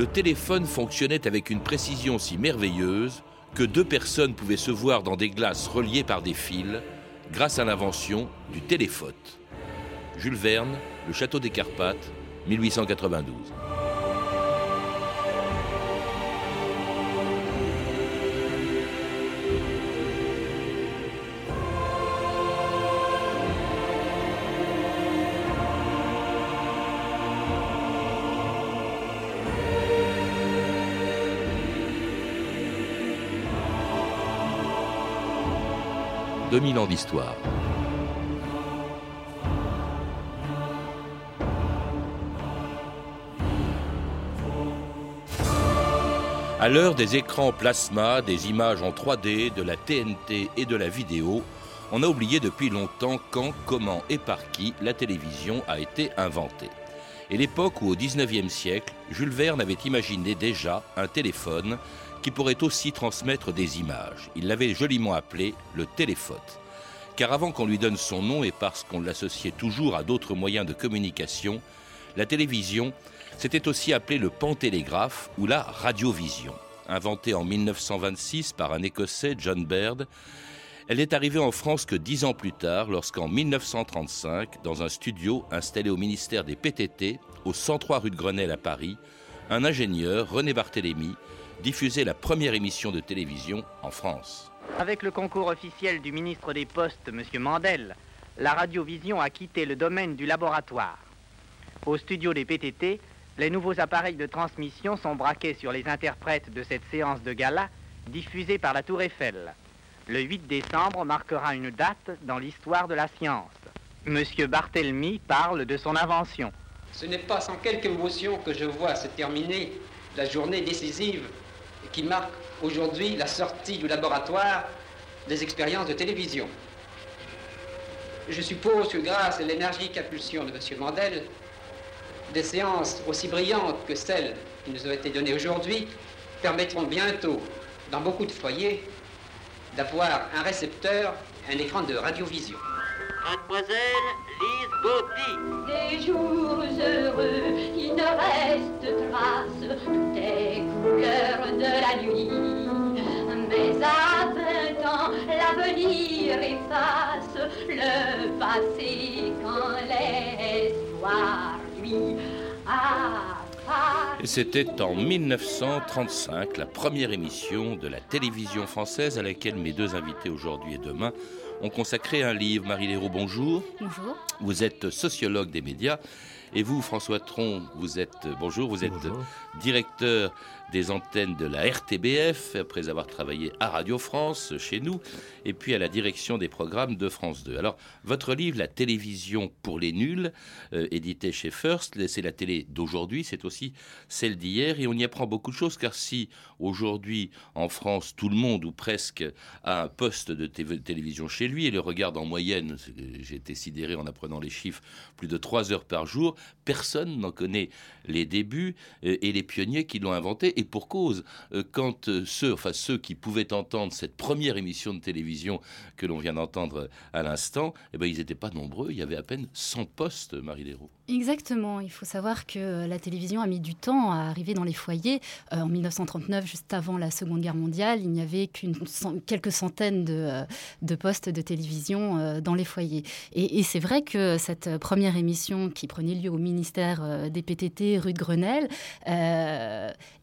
le téléphone fonctionnait avec une précision si merveilleuse que deux personnes pouvaient se voir dans des glaces reliées par des fils grâce à l'invention du téléphone. Jules Verne, Le Château des Carpates, 1892. 2000 ans d'histoire. À l'heure des écrans plasma, des images en 3D, de la TNT et de la vidéo, on a oublié depuis longtemps quand, comment et par qui la télévision a été inventée. Et l'époque où, au 19e siècle, Jules Verne avait imaginé déjà un téléphone qui pourrait aussi transmettre des images. Il l'avait joliment appelé le téléphone. Car avant qu'on lui donne son nom et parce qu'on l'associait toujours à d'autres moyens de communication, la télévision, s'était aussi appelé le pantélégraphe ou la radiovision. Inventée en 1926 par un Écossais, John Baird, elle n'est arrivée en France que dix ans plus tard, lorsqu'en 1935, dans un studio installé au ministère des PTT, au 103 rue de Grenelle à Paris, un ingénieur, René Barthélémy, diffusait la première émission de télévision en France. Avec le concours officiel du ministre des Postes, M. Mandel, la radiovision a quitté le domaine du laboratoire. Au studio des PTT, les nouveaux appareils de transmission sont braqués sur les interprètes de cette séance de gala diffusée par la Tour Eiffel. Le 8 décembre marquera une date dans l'histoire de la science. Monsieur Barthélemy parle de son invention. Ce n'est pas sans quelque émotion que je vois se terminer la journée décisive qui marque aujourd'hui la sortie du laboratoire des expériences de télévision. Je suppose que grâce à l'énergique impulsion de M. Mandel, des séances aussi brillantes que celles qui nous ont été données aujourd'hui permettront bientôt, dans beaucoup de foyers, d'avoir un récepteur, un écran de radiovision. Mademoiselle Lise Gauthier. Des jours heureux, il ne reste trace, tout est couleur de la nuit. Mais à vingt ans, l'avenir efface le passé quand l'espoir, lui, et c'était en 1935, la première émission de la télévision française à laquelle mes deux invités aujourd'hui et demain ont consacré un livre. Marie Léraud, bonjour. Bonjour. Vous êtes sociologue des médias. Et vous, François Tron, vous êtes, bonjour, vous êtes directeur des antennes de la RTBF, après avoir travaillé à Radio France, chez nous, et puis à la direction des programmes de France 2. Alors, votre livre, La télévision pour les nuls, euh, édité chez First, c'est la télé d'aujourd'hui, c'est aussi celle d'hier, et on y apprend beaucoup de choses, car si aujourd'hui, en France, tout le monde, ou presque, a un poste de télévision chez lui, et le regarde en moyenne, j'ai été sidéré en apprenant les chiffres, plus de 3 heures par jour, personne n'en connaît les débuts euh, et les pionniers qui l'ont inventé et pour cause. Euh, quand euh, ceux, enfin ceux qui pouvaient entendre cette première émission de télévision que l'on vient d'entendre à l'instant, eh ben, ils n'étaient pas nombreux. Il y avait à peine 100 postes, Marie Léraud. Exactement. Il faut savoir que la télévision a mis du temps à arriver dans les foyers. en 1939, juste avant la Seconde Guerre mondiale, il n'y avait qu'une quelques centaines de, de, postes de télévision dans les foyers. Et, et c'est vrai que cette première émission qui prenait lieu au ministère des PTT rue de Grenelle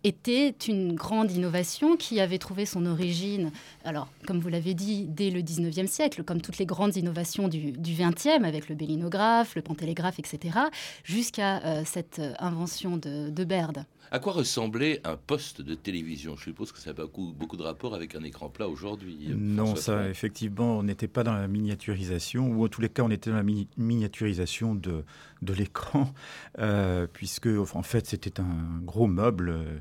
était une grande innovation qui avait trouvé son origine, alors comme vous l'avez dit, dès le 19e siècle, comme toutes les grandes innovations du, du 20e, avec le bélinographe, le pantélégraphe, etc., jusqu'à euh, cette invention de, de Baird. À quoi ressemblait un poste de télévision? Je suppose que ça a beaucoup, beaucoup de rapport avec un écran plat aujourd'hui. Non, ça, effectivement, on n'était pas dans la miniaturisation, ou en tous les cas, on était dans la miniaturisation de, de l'écran, euh, puisque, en fait, c'était un gros meuble. Euh,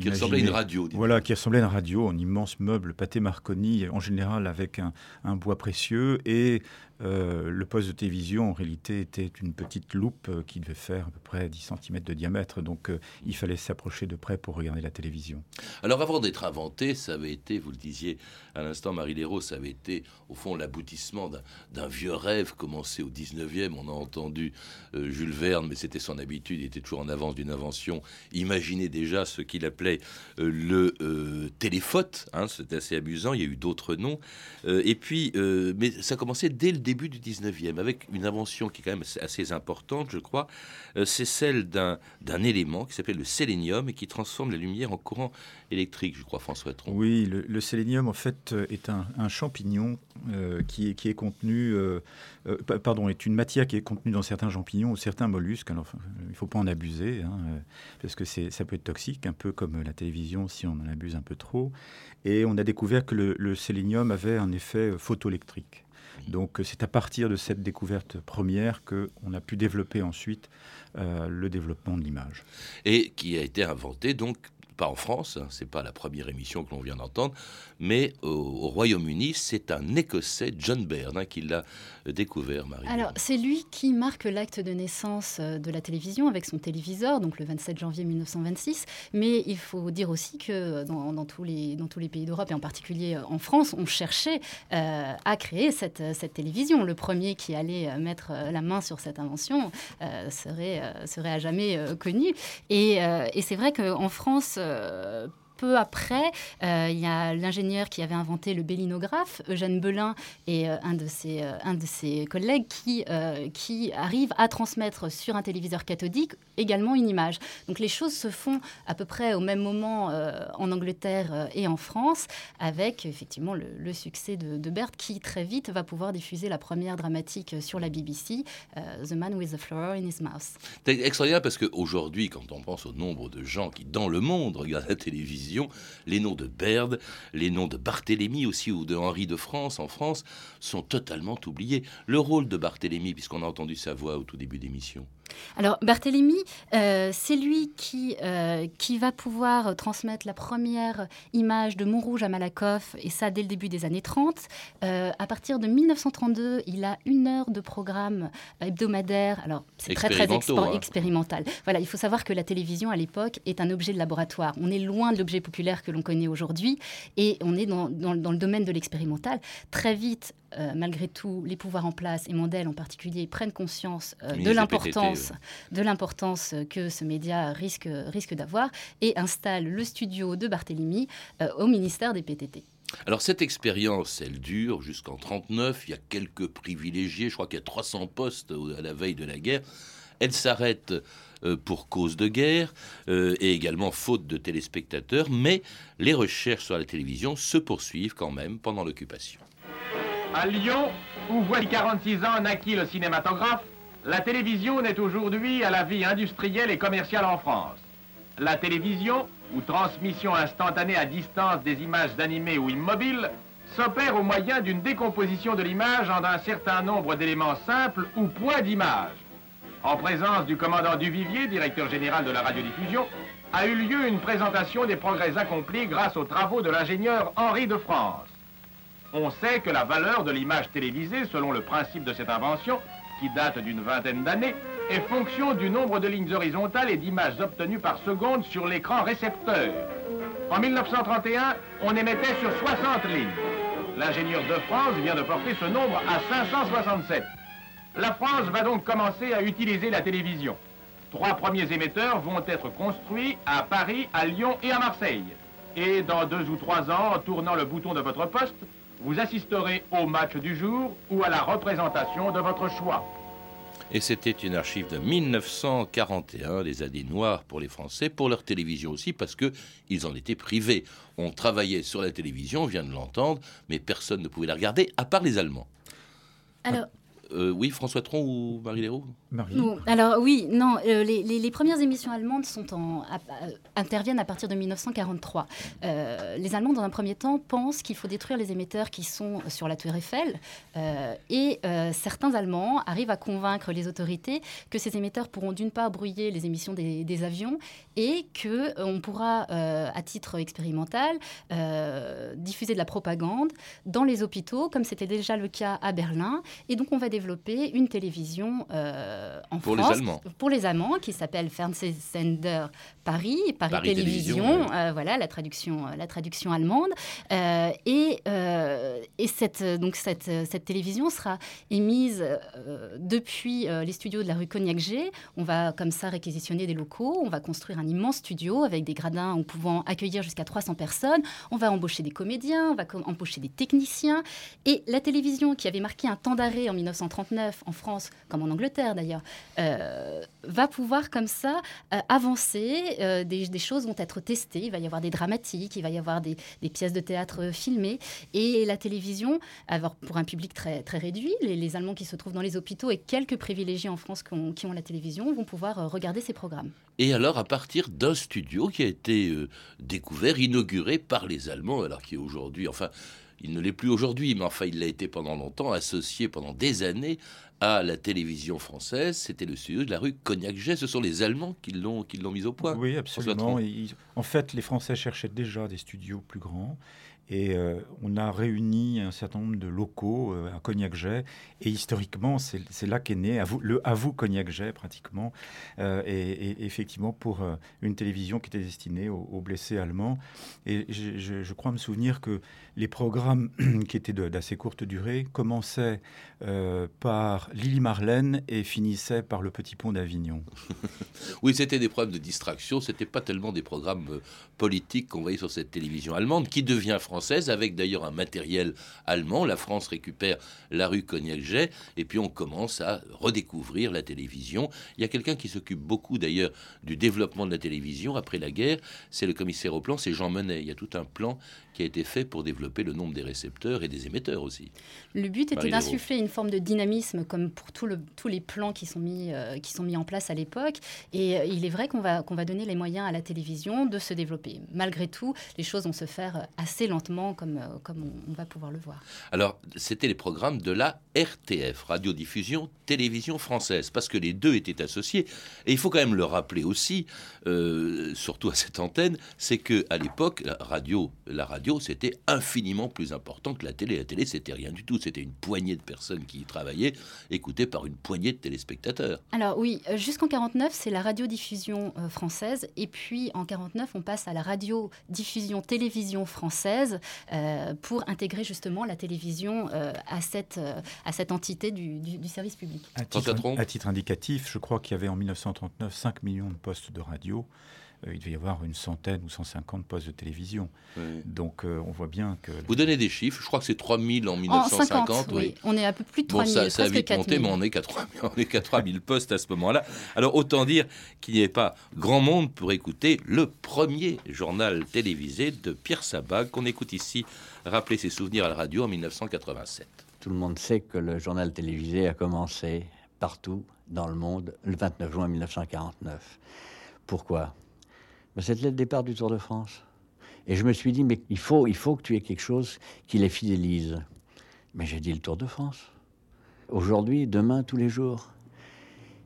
qui ressemblait à une radio. Voilà, qui ressemblait à une radio, un immense meuble pâté Marconi, en général avec un, un bois précieux, et euh, le poste de télévision, en réalité, était une petite loupe euh, qui devait faire à peu près 10 cm de diamètre. Donc, euh, il fallait s'approcher de près pour regarder la télévision. Alors, avant d'être inventé, ça avait été, vous le disiez à l'instant, Marie Léraud, ça avait été, au fond, l'aboutissement d'un vieux rêve commencé au 19e. On a entendu Jules Verne, mais c'était son habitude, il était toujours en avance d'une invention. Imaginez déjà ce qu'il appelait le téléphote. Hein, C'était assez amusant, il y a eu d'autres noms. et puis, mais ça commençait dès le début du 19e, avec une invention qui est quand même assez importante, je crois, euh, c'est celle d'un élément qui s'appelle le sélénium et qui transforme la lumière en courant électrique, je crois, François Tron. Oui, le, sélénium, en fait, euh, est un, champignon euh, qui, est, qui est contenu, pardon, est une matière qui est contenue dans certains champignons ou certains mollusques. Alors, il ne faut pas en abuser, hein, parce que ça peut être toxique, un peu comme la télévision si on en abuse un peu trop. Et on a découvert que le, le sélénium avait un effet photoélectrique. Donc c'est à partir de cette découverte première qu'on a pu développer ensuite euh, le développement de l'image. Et qui a été inventé donc pas en France, hein, c'est pas la première émission que l'on vient d'entendre, mais au, Royaume-Uni, c'est un Écossais, John Baird, hein, qui l'a découvert, Marie. Alors, c'est lui qui marque l'acte de naissance euh, de la télévision avec son téléviseur, donc le 27 janvier 1926. Mais il faut dire aussi que dans, tous, les, dans tous les pays d'Europe, et en particulier euh, en France, on cherchait euh, à créer cette, télévision. Le premier qui allait mettre la main sur cette invention serait, à jamais connu. Et c'est vrai qu'en France, 呃，peu après, euh, il y a l'ingénieur qui avait inventé le bélinographe, Eugène Belin, et euh, un, de ses, euh, un de ses collègues qui, qui arrive à transmettre sur un téléviseur cathodique également une image. Donc les choses se font à peu près au même moment en Angleterre et en France, avec effectivement le, succès de, de Bert qui très vite va pouvoir diffuser la première dramatique sur la BBC, The Man with the Flower in His Mouth. C'est extraordinaire parce qu'aujourd'hui, quand on pense au nombre de gens qui, dans le monde, regardent la télévision, les noms de Baird, les noms de Barthélemy aussi ou de Henri de France en France sont totalement oubliés. Le rôle de Barthélemy, puisqu'on a entendu sa voix au tout début d'émission. Alors Barthélemy, euh, c'est lui qui, euh, qui va pouvoir transmettre la première image de Montrouge à Malakoff, et ça dès le début des années 30. Euh, à partir de 1932, il a une heure de programme hebdomadaire. Alors c'est très très hein. expérimental. Voilà, il faut savoir que la télévision à l'époque est un objet de laboratoire. On est loin de l'objet populaire que l'on connaît aujourd'hui, et on est dans, dans, dans le domaine de l'expérimental. Très vite, malgré tout, les pouvoirs en place, et Mandel en particulier, prennent conscience de l'importance de l'importance que ce média risque, risque d'avoir et installe le studio de Barthélemy euh, au ministère des PTT. Alors cette expérience, elle dure jusqu'en 39. Il y a quelques privilégiés. Je crois qu'il y a 300 postes à la veille de la guerre. Elle s'arrête euh, pour cause de guerre euh, et également faute de téléspectateurs. Mais les recherches sur la télévision se poursuivent quand même pendant l'occupation. À Lyon, où voilà 46 ans naquit le cinématographe, la télévision n'est aujourd'hui à la vie industrielle et commerciale en France. La télévision, ou transmission instantanée à distance des images d'animés ou immobiles, s'opère au moyen d'une décomposition de l'image en un certain nombre d'éléments simples ou points d'image. En présence du commandant Duvivier, directeur général de la radiodiffusion, a eu lieu une présentation des progrès accomplis grâce aux travaux de l'ingénieur Henri de France. On sait que la valeur de l'image télévisée, selon le principe de cette invention, qui date d'une vingtaine d'années, est fonction du nombre de lignes horizontales et d'images obtenues par seconde sur l'écran récepteur. En 1931, on émettait sur 60 lignes. L'ingénieur de France vient de porter ce nombre à 567. La France va donc commencer à utiliser la télévision. Trois premiers émetteurs vont être construits à Paris, à Lyon et à Marseille. Et dans deux ou trois ans, en tournant le bouton de votre poste, vous assisterez au match du jour ou à la représentation de votre choix. Et c'était une archive de 1941, des années noires pour les Français, pour leur télévision aussi, parce qu'ils en étaient privés. On travaillait sur la télévision, on vient de l'entendre, mais personne ne pouvait la regarder, à part les Allemands. Alors, Euh, oui, François Tron ou Marie Léraud Alors oui, non, euh, les, premières émissions allemandes interviennent à partir de 1943. Euh, les Allemands, dans un premier temps, pensent qu'il faut détruire les émetteurs qui sont sur la Tour Eiffel. Euh, et certains Allemands arrivent à convaincre les autorités que ces émetteurs pourront d'une part brouiller les émissions des, des avions et qu'on pourra, euh, à titre expérimental, diffuser de la propagande dans les hôpitaux, comme c'était déjà le cas à Berlin. Et donc, on va développer une télévision euh, en Pour les Allemands. pour les Allemands, qui s'appelle Fernsehsender Paris, Paris, Paris Télévision, Télévision, euh, voilà la traduction, la traduction allemande. Euh, et euh, et cette, donc cette, cette télévision sera émise euh, depuis euh, les studios de la rue Cognac-G. On va comme ça réquisitionner des locaux, on va construire un immense studio avec des gradins en pouvant accueillir jusqu'à 300 personnes. On va embaucher des comédiens, on va embaucher des techniciens. Et la télévision, qui avait marqué un temps d'arrêt en 1939 en France, comme en Angleterre d'ailleurs, euh, va pouvoir comme ça euh, avancer. euh, des, choses vont être testées. Il va y avoir des dramatiques, il va y avoir des, pièces de théâtre filmées. Et la télévision, alors pour un public très, très réduit, les, Allemands qui se trouvent dans les hôpitaux et quelques privilégiés en France qui ont, qui ont la télévision vont pouvoir regarder ces programmes. Et alors, à partir d'un studio qui a été découvert, inauguré par les Allemands, alors qui est aujourd'hui, enfin, il ne l'est plus aujourd'hui, mais enfin, il l'a été pendant longtemps, associé pendant des années à la télévision française. C'était le studio de la rue Cognac-Jet. Ce sont les Allemands qui l'ont, qui l'ont mis au point. Oui, absolument. Et en fait, les Français cherchaient déjà des studios plus grands. Et euh, on a réuni un certain nombre de locaux euh, à Cognac-Jet. Et historiquement, c'est là qu'est né vous, le à vous Cognac-Jet, pratiquement. Euh, et, et effectivement, pour une télévision qui était destinée aux, aux blessés allemands. Et je, je- je crois me souvenir que les programmes qui étaient d'assez courte durée commençaient euh, par Lily Marlène et finissaient par le Petit Pont d'Avignon. Oui, c'était des problèmes de distraction. C'était pas tellement des programmes euh, politiques qu'on voyait sur cette télévision allemande, qui devient française, avec d'ailleurs un matériel allemand. La France récupère la rue Cognac-Jet, et puis on commence à redécouvrir la télévision. Il y a quelqu'un qui s'occupe beaucoup d'ailleurs du développement de la télévision après la guerre. C'est le commissaire au plan, c'est Jean Monnet. Il y a tout un plan qui a été fait pour développer le nombre des récepteurs et des émetteurs aussi. Le but était d'insuffler une forme de dynamisme, comme pour tout le- tous les plans qui sont mis, euh, qui sont mis en place à l'époque. Et euh, il est vrai qu'on va, qu'on va donner les moyens à la télévision de se développer. Malgré tout, les choses vont se faire euh, assez lentement, comme, euh, comme on, on va pouvoir le voir. Alors, c'était les programmes de la RTF, Radiodiffusion Télévision Française, parce que les deux étaient associés. Et il faut quand même le rappeler aussi, euh, surtout à cette antenne, c'est que à l'époque, la radio, la radio, c'était infiniment plus important que la télé. La télé, c'était rien du tout. C'était une poignée de personnes qui y travaillaient, écoutées par une poignée de téléspectateurs. Alors oui, euh, jusqu'en 49, c'est la radiodiffusion euh, française. Et puis en 49, on passe à la radiodiffusion télévision française euh, pour intégrer justement la télévision euh, à, cette, euh, à cette entité du, du- du service public. À titre, à titre indicatif, je crois qu'il y avait en 1939 5 millions de postes de radio. Euh, il devait y avoir une centaine ou 150 postes de télévision. Donc euh, on voit bien que... Vous donnez des chiffres, je crois que c'est 3000 en En 1950. 50, oui. On est à peu plus de Bon, 3000, ça, ça a vite monté, 4000. mais on est qu'à 3000 on est qu'à 3000 postes à ce moment-là. Alors, autant dire qu'il n'y avait pas grand monde pour écouter le premier journal télévisé de Pierre Sabat, qu'on écoute ici, rappeler ses souvenirs à la radio en 1987. Tout le monde sait que le journal télévisé a commencé partout dans le monde le 29 juin 1949. Pourquoi? C'était le départ du Tour de France. Et je me suis dit, mais il faut, il faut que tu aies quelque chose qui les fidélise. Mais j'ai dit le Tour de France. Aujourd'hui, demain, tous les jours.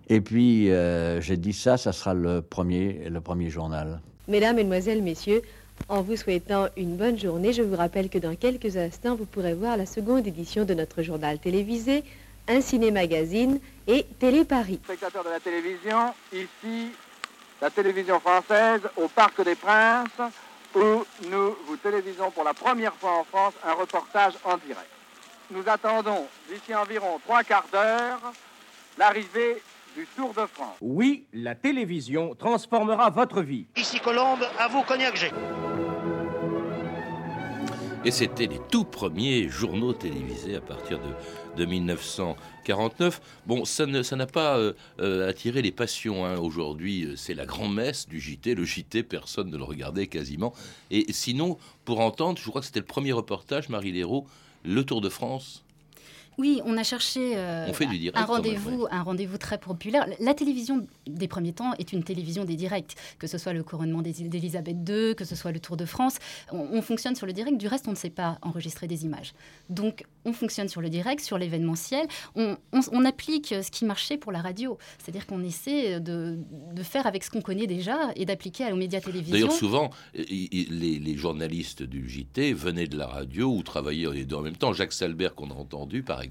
Et puis, euh, j'ai dit ça, ça sera le premier, le premier journal. Mesdames, Mesdemoiselles, Messieurs, en vous souhaitant une bonne journée, je vous rappelle que dans quelques instants, vous pourrez voir la seconde édition de notre journal télévisé, Un Ciné Magazine et Télé Paris. Spectateurs de la télévision, ici la télévision française au Parc des Princes, où nous vous télévisons pour la première fois en France un reportage en direct. Nous attendons d'ici environ trois quarts d'heure l'arrivée du Tour de France. Oui, la télévision transformera votre vie. Ici Colombe, à vous Cognac-G. Et c'était les tout premiers journaux télévisés à partir de, de 1949. Bon, ça n'a pas euh, euh, attiré les passions. hein. Aujourd'hui, euh, c'est la grand-messe du JT. Le JT, personne ne le regardait quasiment. Et sinon, pour entendre, je crois que c'était le premier reportage, Marie Léraud, le Tour de France. Oui, on a cherché euh, On fait du direct, un rendez-vous, un rendez-vous très populaire. La télévision des premiers temps est une télévision des directs, que ce soit le couronnement d'Élisabeth II, que ce soit le Tour de France. On, on fonctionne sur le direct. Du reste, on ne sait pas enregistrer des images. Donc, on fonctionne sur le direct, sur l'événementiel. On, on- on applique ce qui marchait pour la radio, c'est-à-dire qu'on essaie de, de faire avec ce qu'on connaît déjà et d'appliquer aux médias télévision. D'ailleurs, souvent, les, les journalistes du JT venaient de la radio ou travaillaient les deux en même temps. Jacques Salbert, qu'on a entendu, par exemple,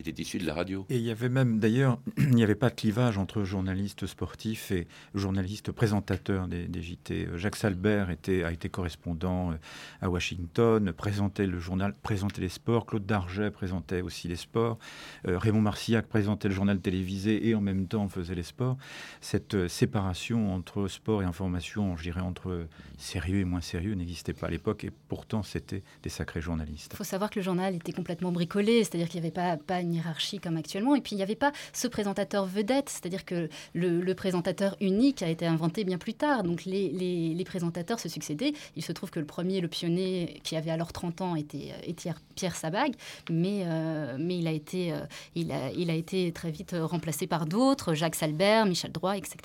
était issu de la radio. Et il y avait même, d'ailleurs, il n'y avait pas de clivage entre journalistes sportifs et journalistes présentateurs des, des JT. Jacques Salbert était, a été correspondant euh, à Washington, présentait le journal, présentait les sports. Claude Darget présentait aussi les sports. Euh, Raymond Marcillac présentait le journal télévisé et en même temps faisait les sports. Cette euh, séparation entre sport et information, je dirais entre sérieux et moins sérieux, n'existait pas à l'époque et pourtant c'était des sacrés journalistes. Il faut savoir que le journal était complètement bricolé, c'est-à-dire qu'il n'y avait pas, pas une hiérarchie comme actuellement, et puis il n'y avait pas ce présentateur vedette, c'est-à-dire que le, présentateur unique a été inventé bien plus tard, donc les, les- présentateurs se succédaient. Il se trouve que le premier, le pionnier, qui avait alors 30 ans, était, était Pierre Sabag, mais, euh, mais il, a été, euh, il, a, il a été très vite euh, remplacé par d'autres, Jacques Salbert, Michel Droit, etc.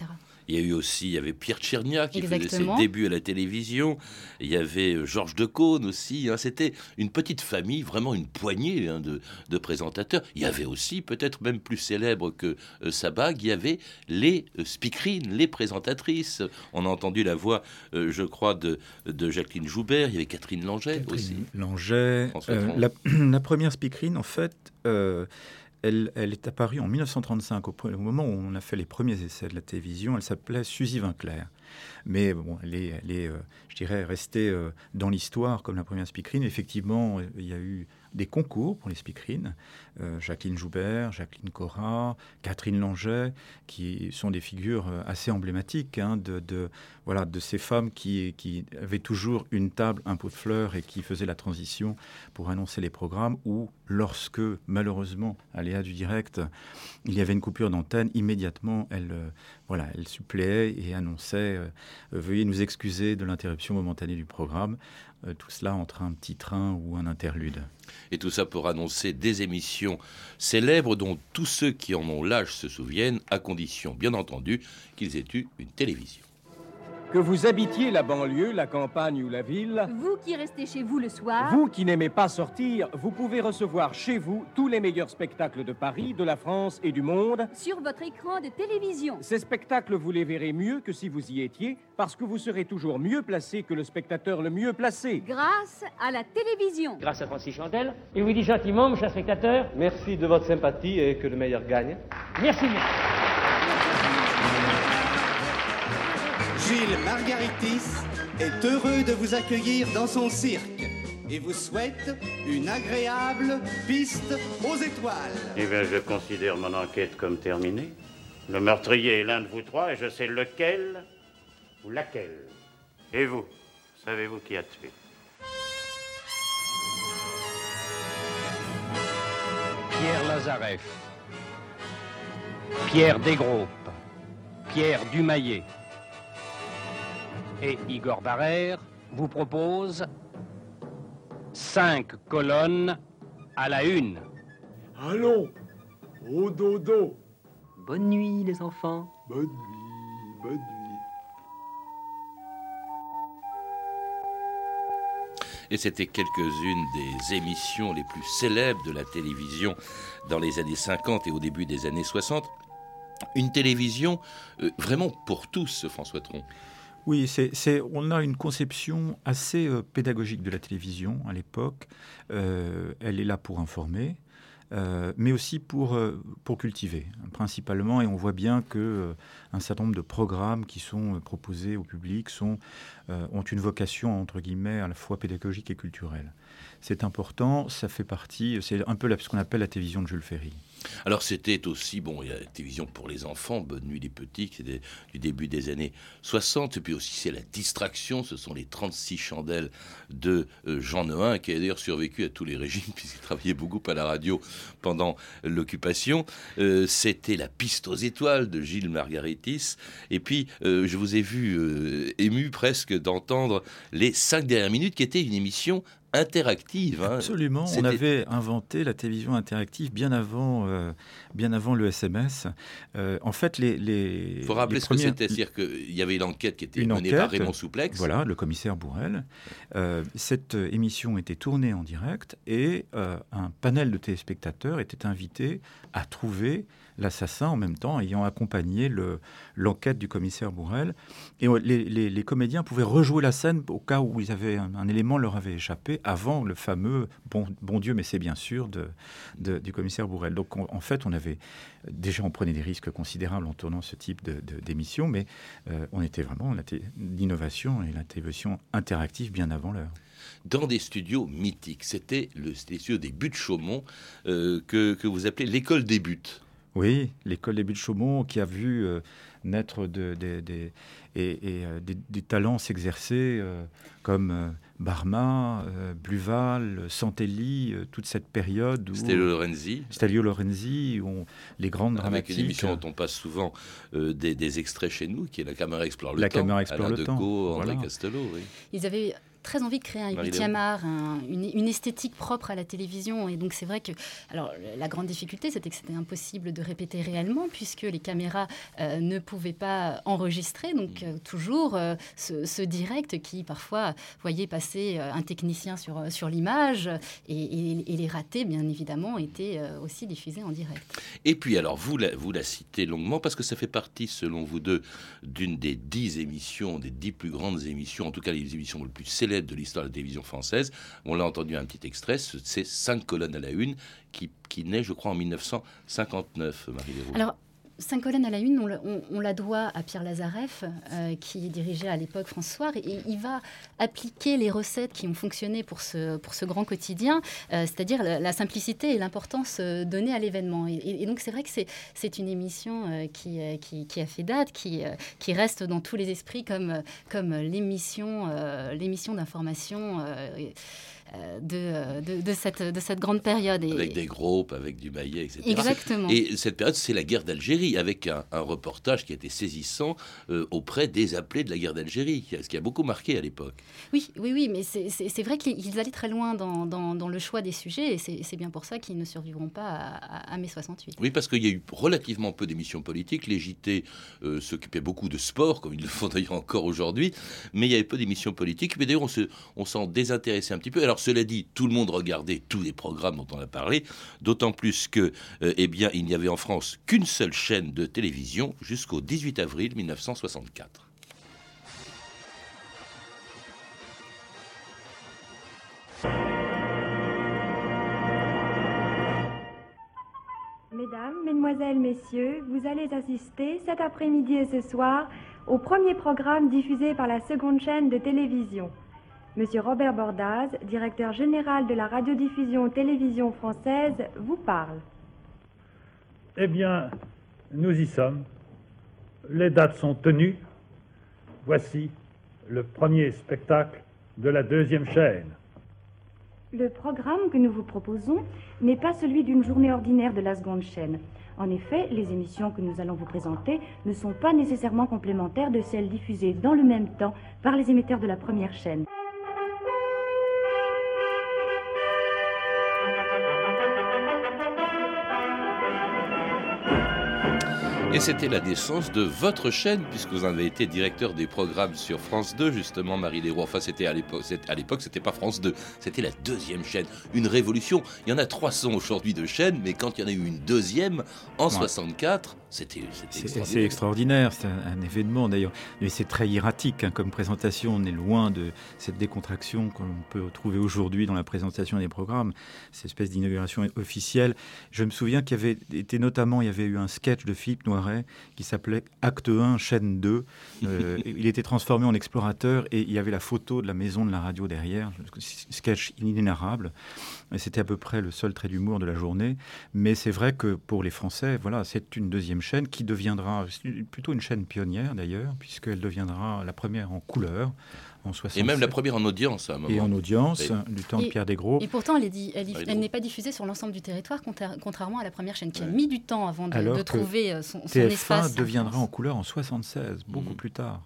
Il y a eu aussi, il y avait Pierre Tchernia qui faisait ses débuts à la télévision. Il y avait euh, Georges Decaune aussi. hein. C'était une petite famille, vraiment une poignée hein, de, de présentateurs. Il y avait aussi, peut-être même plus célèbre que euh, Sabag, il y avait les euh, speakerines, les présentatrices. On a entendu la voix, euh, je crois, de, de Jacqueline Joubert. Il y avait Catherine Langet aussi. Langeais. Euh, la, la première speakerine, en fait, euh, elle, est apparue en 1935, au, moment où on a fait les premiers essais de la télévision. Elle s'appelait Suzy Vinclair. Mais bon, elle est, euh, je dirais, restée euh, dans l'histoire comme la première speakerine. Effectivement, il y a eu des concours pour les speakerines. Euh, Jacqueline Joubert, Jacqueline Cora, Catherine Langeais, qui sont des figures euh, assez emblématiques hein, de, voilà, de ces femmes qui, avaient toujours une table, un pot de fleurs et qui faisaient la transition pour annoncer les programmes ou lorsque, malheureusement, aléa du direct, il y avait une coupure d'antenne, immédiatement, elle, euh, voilà, elle suppléait et annonçait Veuillez nous excuser de l'interruption momentanée du programme. Tout cela entre un petit train ou un interlude. Et tout ça pour annoncer des émissions célèbres dont tous ceux qui en ont l'âge se souviennent, à condition, bien entendu, qu'ils aient eu une télévision. Que vous habitiez la banlieue, la campagne ou la ville, Vous qui restez chez vous le soir, vous qui n'aimez pas sortir, vous pouvez recevoir chez vous tous les meilleurs spectacles de Paris, de la France et du monde. sur votre écran de télévision. Ces spectacles, vous les verrez mieux que si vous y étiez, parce que vous serez toujours mieux placé que le spectateur le mieux placé. Grâce à la télévision. grâce à Francis Chandel. Et vous dit gentiment, mon cher spectateur, Merci de votre sympathie et que le meilleur gagne. merci Gilles Margaritis est heureux de vous accueillir dans son cirque et vous souhaite une agréable piste aux étoiles. Eh bien, je considère mon enquête comme terminée. Le meurtrier est l'un de vous trois et je sais lequel ou laquelle. Et vous, savez-vous qui a tué? Pierre Lazareff, Pierre Desgroupes, Pierre Dumaillet et Igor Barrère vous proposent cinq colonnes à la une. Allons, au dodo. Bonne nuit, les enfants. Bonne nuit, bonne nuit. Et c'était quelques-unes des émissions les plus célèbres de la télévision dans les années 50 et au début des années 60. Une télévision euh, vraiment pour tous, François Tron. Oui, c'est, on a une conception assez euh, pédagogique de la télévision à l'époque. Euh, elle est là pour informer, euh, mais aussi pour, pour cultiver, principalement. Et on voit bien que un certain nombre de programmes qui sont proposés au public ont une vocation, entre guillemets, à la fois pédagogique et culturelle. C'est important, ça fait partie, c'est un peu ce qu'on appelle la télévision de Jules Ferry. Alors c'était aussi, bon, il y a la télévision pour les enfants, Bonne nuit les petits, qui est du début des années 60, et puis aussi c'est la distraction, ce sont les 36 chandelles de euh, Jean Nohain, qui a d'ailleurs survécu à tous les régimes, puisqu'il travaillait beaucoup à la radio pendant l'occupation. Euh, c'était la piste aux étoiles de Gilles Margaritis, et puis euh, je vous ai vu ému presque d'entendre les cinq dernières minutes, qui était une émission interactive. hein. Absolument. On avait inventé la télévision interactive bien avant, euh, bien avant le SMS. Euh, en fait, les. les Il faut rappeler les ce premières- que c'était, c'est-à-dire qu'il y avait une enquête qui était une menée par enquête, Raymond Souplex. Voilà, le commissaire Bourrel. Euh, cette émission était tournée en direct et un panel de téléspectateurs était invité à trouver l'assassin en même temps, ayant accompagné le- l'enquête du commissaire Bourrel. Et les, comédiens pouvaient rejouer la scène au cas où ils avaient un, élément leur avait échappé avant le fameux bon, Dieu, mais c'est bien sûr du commissaire Bourrel. Donc on- en fait, on avait déjà on prenait des risques considérables en tournant ce type d'émission, mais euh, on était vraiment l'innovation et télévision interactive bien avant l'heure. dans des studios mythiques. C'était le les studios des buts de Chaumont euh, que, que vous appelez l'école des buts. Oui, l'école des buts de Chaumont qui a vu euh, naître de- et, et, euh, des, des talents s'exercer euh, comme euh, Barma, euh, Bluval, Santelli, euh, toute cette période où Stelio Lorenzi. Stelio Lorenzi, où on- les grandes Avec dramatiques. une émission dont on passe souvent euh, des, des extraits chez nous, qui est La Caméra explore le La temps. Caméra explore Alain le temps, André voilà. Castelot, oui. Ils avaient très envie de créer un Marie huitième Léon. art, un- une, une esthétique propre à la télévision. Et donc c'est vrai que, alors la grande difficulté, c'était que c'était impossible de répéter réellement puisque les caméras euh, ne pouvaient pas enregistrer. Donc euh, toujours euh, ce, ce direct qui parfois voyait passer un technicien sur, sur l'image et, et- et les ratés, bien évidemment, étaient aussi diffusés en direct. Et puis, alors, vous la, vous la citez longuement parce que ça fait partie, selon vous deux, d'une des dix émissions, des dix plus grandes émissions, en tout cas les émissions les plus célèbres de l'histoire de la télévision française. On l'a entendu un petit extrait, ce- c'est cinq colonnes à la une qui, qui naît, je crois, en 1959, Marie. Alors, Cinq colonnes à la une, on, la doit à Pierre Lazareff, euh, qui dirigeait à l'époque France Soir, et il va appliquer les recettes qui ont fonctionné pour ce, pour ce grand quotidien, euh, c'est-à-dire la, simplicité et l'importance euh, donnée à l'événement. Et, donc c'est vrai que c'est, une émission qui, qui, qui a fait date, qui, qui reste dans tous les esprits comme, comme l'émission, l'émission d'information. Euh, euh, de, de, de cette, de cette grande période. Et, Avec des groupes, avec du maillet, etc. Exactement. Et cette période, c'est la guerre d'Algérie, avec un, un reportage qui a été saisissant euh, auprès des appelés de la guerre d'Algérie, ce qui a beaucoup marqué à l'époque. Oui, oui, oui, mais c'est- vrai qu'ils allaient très loin dans, dans- dans le choix des sujets, et c'est bien pour ça qu'ils ne survivront pas à, à- à mai 68. Oui, parce qu'il y a eu relativement peu d'émissions politiques. Les JT euh, s'occupaient beaucoup de sport, comme ils le font d'ailleurs encore aujourd'hui, mais il y avait peu d'émissions politiques. Mais d'ailleurs, on se- on s'en désintéressait un petit peu. Alors, cela dit, tout le monde regardait tous les programmes dont on a parlé, d'autant plus que, euh, eh il n'y avait en France qu'une seule chaîne de télévision jusqu'au 18 avril 1964. Mesdames, Mesdemoiselles, Messieurs, vous allez assister cet après-midi et ce soir au premier programme diffusé par la seconde chaîne de télévision. Monsieur Robert Bordaz, directeur général de la radiodiffusion télévision française, vous parle. Eh bien, nous y sommes. Les dates sont tenues. Voici le premier spectacle de la deuxième chaîne. Le programme que nous vous proposons n'est pas celui d'une journée ordinaire de la seconde chaîne. En effet, les émissions que nous allons vous présenter ne sont pas nécessairement complémentaires de celles diffusées dans le même temps par les émetteurs de la première chaîne. Et c'était la naissance de votre chaîne, puisque vous en avez été directeur des programmes sur France 2, justement, Marie Leroux. Enfin, c'était à l'époque, c'est- à l'époque, c'était pas France 2, c'était la deuxième chaîne. Une révolution. Il y en a 300 aujourd'hui de chaînes, mais quand il y en a eu une deuxième, en Ouais. 64, c'était, extraordinaire. extraordinaire, c'est un, un événement d'ailleurs. Mais c'est très hiératique hein, comme présentation. On est loin de cette décontraction qu'on peut trouver aujourd'hui dans la présentation des programmes, cette espèce d'inauguration officielle. Je me souviens qu'il y avait été notamment, il y avait eu un sketch de Philippe Noiret qui s'appelait Acte 1, chaîne 2. Euh, il était transformé en explorateur et il y avait la photo de la maison de la radio derrière. Sketch inénarrable. C'était à peu près le seul trait d'humour de la journée. Mais c'est vrai que pour les Français, voilà, c'est une deuxième chaîne qui deviendra plutôt une chaîne pionnière d'ailleurs, puisqu'elle deviendra la première en couleur en 67. Et même la première en audience, à un moment. Et en audience, Oui. du temps de Pierre Desgros. Et pourtant, elle est dit- elle, Leroux. n'est pas diffusée sur l'ensemble du territoire, contra- contrairement à la première chaîne qui a mis du temps avant de, Alors de que trouver euh, son, son TF1 espace. en deviendra en couleur en 76, Mhm. beaucoup plus tard.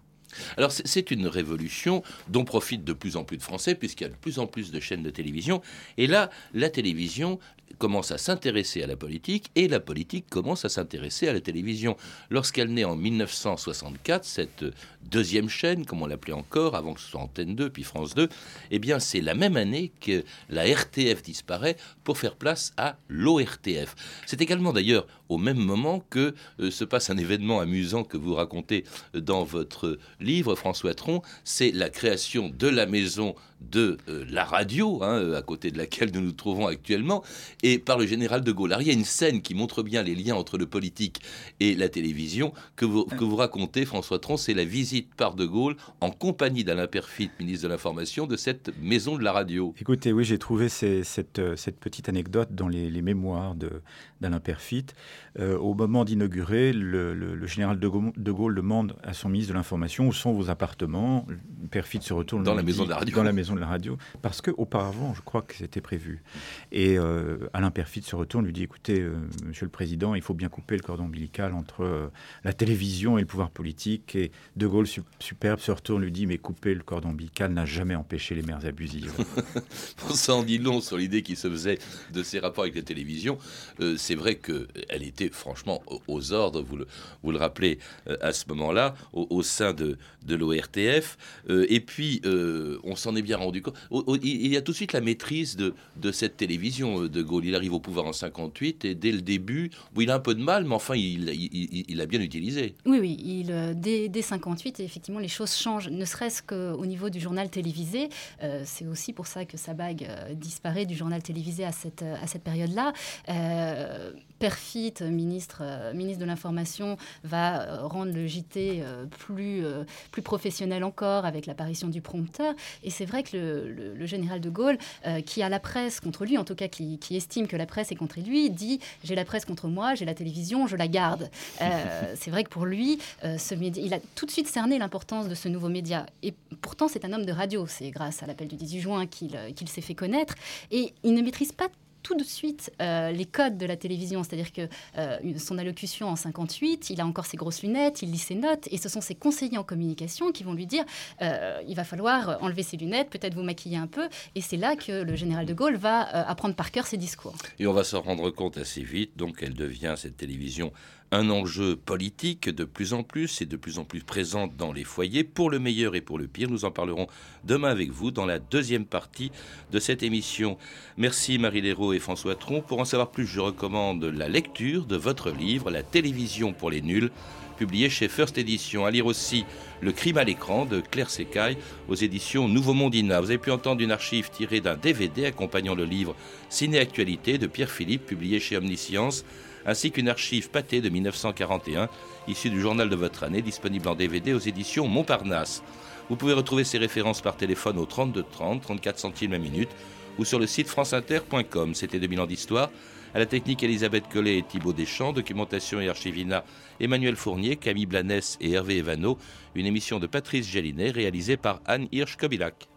Alors c'est une révolution dont profitent de plus en plus de Français puisqu'il y a de plus en plus de chaînes de télévision. Et là, la télévision commence à s'intéresser à la politique et la politique commence à s'intéresser à la télévision. Lorsqu'elle naît en 1964, cette deuxième chaîne, comme on l'appelait encore, avant que ce soit Antenne 2 puis France 2, eh bien c'est la même année que la RTF disparaît pour faire place à l'ORTF. C'est également d'ailleurs au même moment que euh, se passe un événement amusant que vous racontez dans votre livre, François Tron, c'est la création de la maison de euh, la radio, hein, euh, à côté de laquelle nous nous trouvons actuellement, et par le général de Gaulle. Alors, il y a une scène qui montre bien les liens entre le politique et la télévision que vous, racontez, François Tron, c'est la visite par de Gaulle en compagnie d'Alain Perfit, ministre de l'Information, de cette maison de la radio. Écoutez, oui, j'ai trouvé cette, euh, cette, petite anecdote dans les, mémoires d'Alain Perfit. Au moment d'inaugurer, le, général de Gaulle, de Gaulle, demande à son ministre de l'Information où sont vos appartements? Perfit se retourne dans la maison de la radio. Dans la maison de la radio, parce qu'auparavant, je crois que c'était prévu. Et euh, Alain Perfit se retourne, lui dit, écoutez, euh, Monsieur le Président, il faut bien couper le cordon ombilical entre euh, la télévision et le pouvoir politique. Et De Gaulle, superbe, se retourne, lui dit, mais couper le cordon ombilical n'a jamais empêché les mères abusives. Ça en dit long sur l'idée qui se faisait de ces rapports avec la télévision. C'est vrai qu'elle était franchement aux ordres, vous le, vous le rappelez à ce moment-là, au, sein de, de l'ORTF. Et puis, on s'en est bien il y a tout de suite la maîtrise de, de, cette télévision. Euh, de Gaulle, il arrive au pouvoir en 58 et dès le début, il a un peu de mal, mais enfin, il, il, a bien utilisé. Oui, oui, il, euh, dès, dès 58, effectivement, les choses changent, ne serait-ce qu'au niveau du journal télévisé. Euh, c'est aussi pour ça que Sabag disparaît du journal télévisé à cette, à cette période-là. Perfit, ministre, ministre de l'Information, va rendre le JT plus, plus professionnel encore avec l'apparition du prompteur. Et c'est vrai que le, général de Gaulle, euh, qui a la presse contre lui, en tout cas qui, estime que la presse est contre lui, dit j'ai la presse contre moi, j'ai la télévision, je la garde. Euh, c'est vrai que pour lui, euh, ce il a tout de suite cerné l'importance de ce nouveau média. Et pourtant, c'est un homme de radio. C'est grâce à l'appel du 18 juin qu'il s'est fait connaître. Et il ne maîtrise pas tout de suite euh, les codes de la télévision, c'est-à-dire que euh, son allocution en 58, il a encore ses grosses lunettes, il lit ses notes, et ce sont ses conseillers en communication qui vont lui dire euh, il va falloir enlever ses lunettes, peut-être vous maquiller un peu, et c'est là que le général de Gaulle va apprendre par cœur ses discours. Et on va s'en rendre compte assez vite, donc elle devient cette télévision un enjeu politique de plus en plus et de plus en plus présent dans les foyers, pour le meilleur et pour le pire. Nous en parlerons demain avec vous dans la deuxième partie de cette émission. Merci Marie Léraud et François Tron. Pour en savoir plus, je recommande la lecture de votre livre La télévision pour les nuls publié chez First Edition. À lire aussi Le crime à l'écran de Claire Secaille aux éditions Nouveau Mondina. Vous avez pu entendre une archive tirée d'un DVD accompagnant le livre Ciné Actualité de Pierre Philippe, publié chez Omniscience ainsi qu'une archive pâtée de 1941, issue du journal de votre année, disponible en DVD aux éditions Montparnasse. Vous pouvez retrouver ces références par téléphone au 32 30, 34 centimes la minute, ou sur le site franceinter.com. C'était 2000 ans d'histoire. À la technique, Elisabeth Collet et Thibaut Deschamps. Documentation et archivina, Emmanuel Fournier, Camille Blanès et Hervé Evano. Une émission de Patrice Gélinet réalisée par Anne Hirsch-Kobilac.